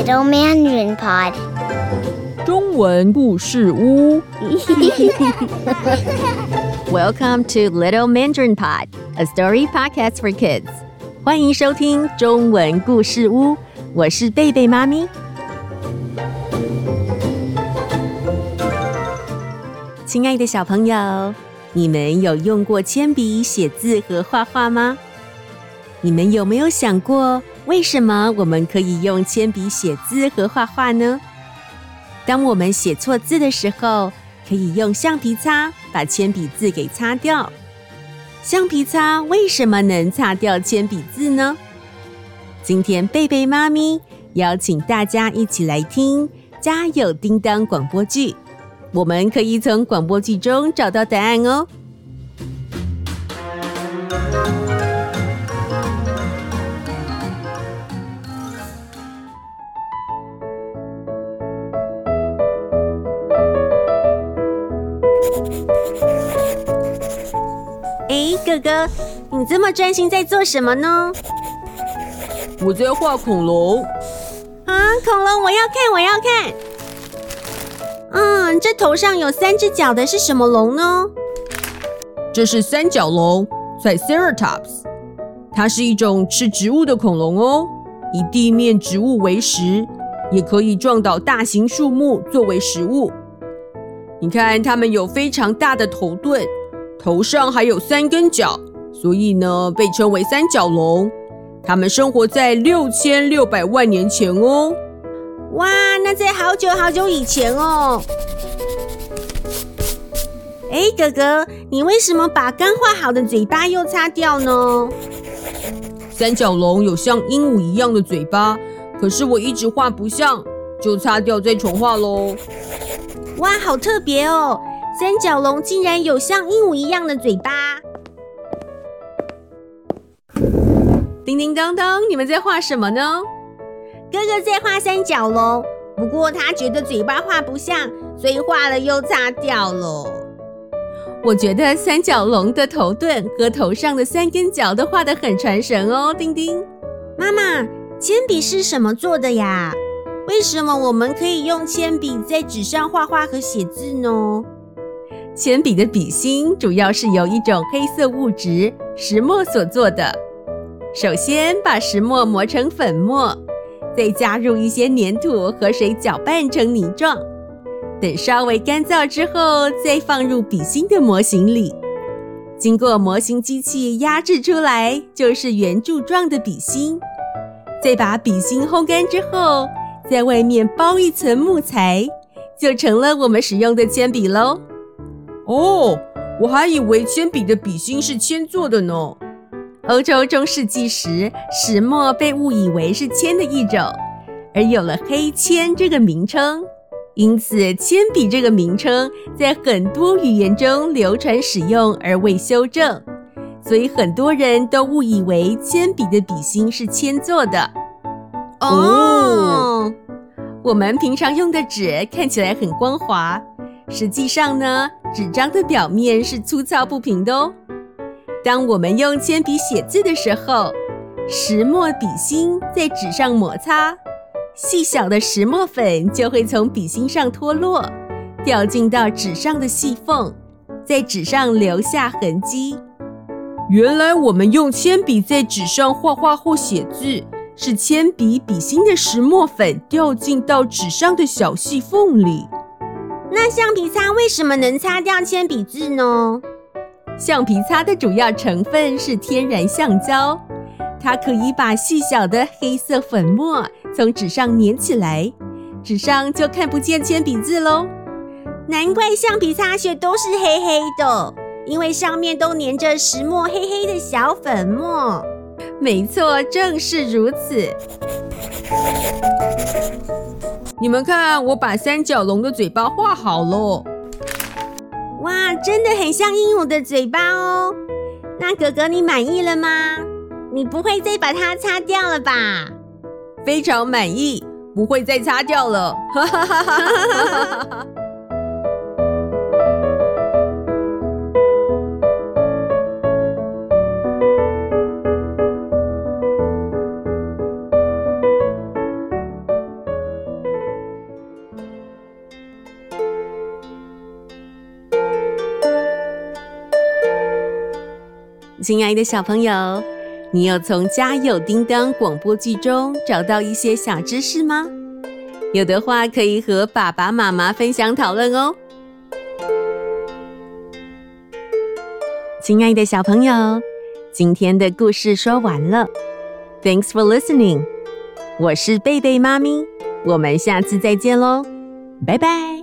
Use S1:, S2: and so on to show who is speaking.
S1: Little Mandarin Pod，
S2: 中文故事屋。
S3: Welcome to Little Mandarin Pod, a story podcast for kids. 欢迎收听中文故事屋，我是贝贝妈咪。亲爱的小朋友，你们有用过铅笔写字和画画吗？你们有没有想过， 为什么我们可以用铅笔写字和画画呢？当我们写错字的时候，可以用橡皮擦把铅笔字给擦掉。橡皮擦为什么能擦掉铅笔字呢？今天贝贝妈咪邀请大家一起来听《家有叮当》广播剧，我们可以从广播剧中找到答案哦。哎，哥哥，你这么专心在做什么呢？
S2: 我在画恐龙。
S3: 啊，恐龙，我要看，我要看。嗯，这头上有三只脚的是什么龙呢？
S2: 这是三角龙 （Triceratops），它是一种吃植物的恐龙哦，以地面植物为食，也可以撞倒大型树木作为食物。你看，它们有非常大的头盾。头上还有三根角，所以呢，被称为三角龙。它们生活在六千六百万年前哦。
S3: 哇，那在好久好久以前哦。哎，哥哥，你为什么把刚画好的嘴巴又擦掉呢？
S2: 三角龙有像鹦鹉一样的嘴巴，可是我一直画不像，就擦掉再重画喽。
S3: 哇，好特别哦！三角龙竟然有像鹦鹉一样的嘴巴！叮叮当当，你们在画什么呢？哥哥在画三角龙，不过他觉得嘴巴画不像，所以画了又擦掉了。我觉得三角龙的头盾和头上的三根角都画得很传神哦。叮叮，妈妈，铅笔是什么做的呀？为什么我们可以用铅笔在纸上画画和写字呢？铅笔的笔芯主要是由一种黑色物质石墨所做的。首先把石墨磨成粉末，再加入一些粘土和水搅拌成泥状。等稍微干燥之后，再放入笔芯的模型里。经过模型机器压制出来，就是圆柱状的笔芯。再把笔芯烘干之后，在外面包一层木材，就成了我们使用的铅笔喽。
S2: 哦，我还以为铅笔的笔芯是铅做的呢。
S3: 欧洲中世纪时，石墨被误以为是铅的一种，而有了黑铅这个名称。因此，铅笔这个名称在很多语言中流传使用而未修正，所以很多人都误以为铅笔的笔芯是铅做的。哦，我们平常用的纸看起来很光滑，实际上呢，纸张的表面是粗糙不平的哦。当我们用铅笔写字的时候，石墨笔芯在纸上摩擦，细小的石墨粉就会从笔芯上脱落，掉进到纸上的细缝，在纸上留下痕迹。
S2: 原来我们用铅笔在纸上画画或写字，是铅笔笔芯的石墨粉掉进到纸上的小细缝里。
S3: 那橡皮擦为什么能擦掉铅笔字呢？橡皮擦的主要成分是天然橡胶，它可以把细小的黑色粉末从纸上粘起来，纸上就看不见铅笔字喽。难怪橡皮擦屑都是黑黑的，因为上面都粘着石墨黑黑的小粉末。没错，正是如此。
S2: 你们看，我把三角龙的嘴巴画好了。
S3: 哇，真的很像鹦鹉的嘴巴哦！那哥哥，你满意了吗？你不会再把它擦掉了吧？
S2: 非常满意，不会再擦掉了。哈哈哈哈哈哈！
S3: 亲爱的小朋友，你有从《家有叮当》广播剧中找到一些小知识吗？有的话，可以和爸爸妈妈分享讨论哦。亲爱的小朋友，今天的故事说完了，Thanks for listening。我是贝贝妈咪，我们下次再见喽，拜拜。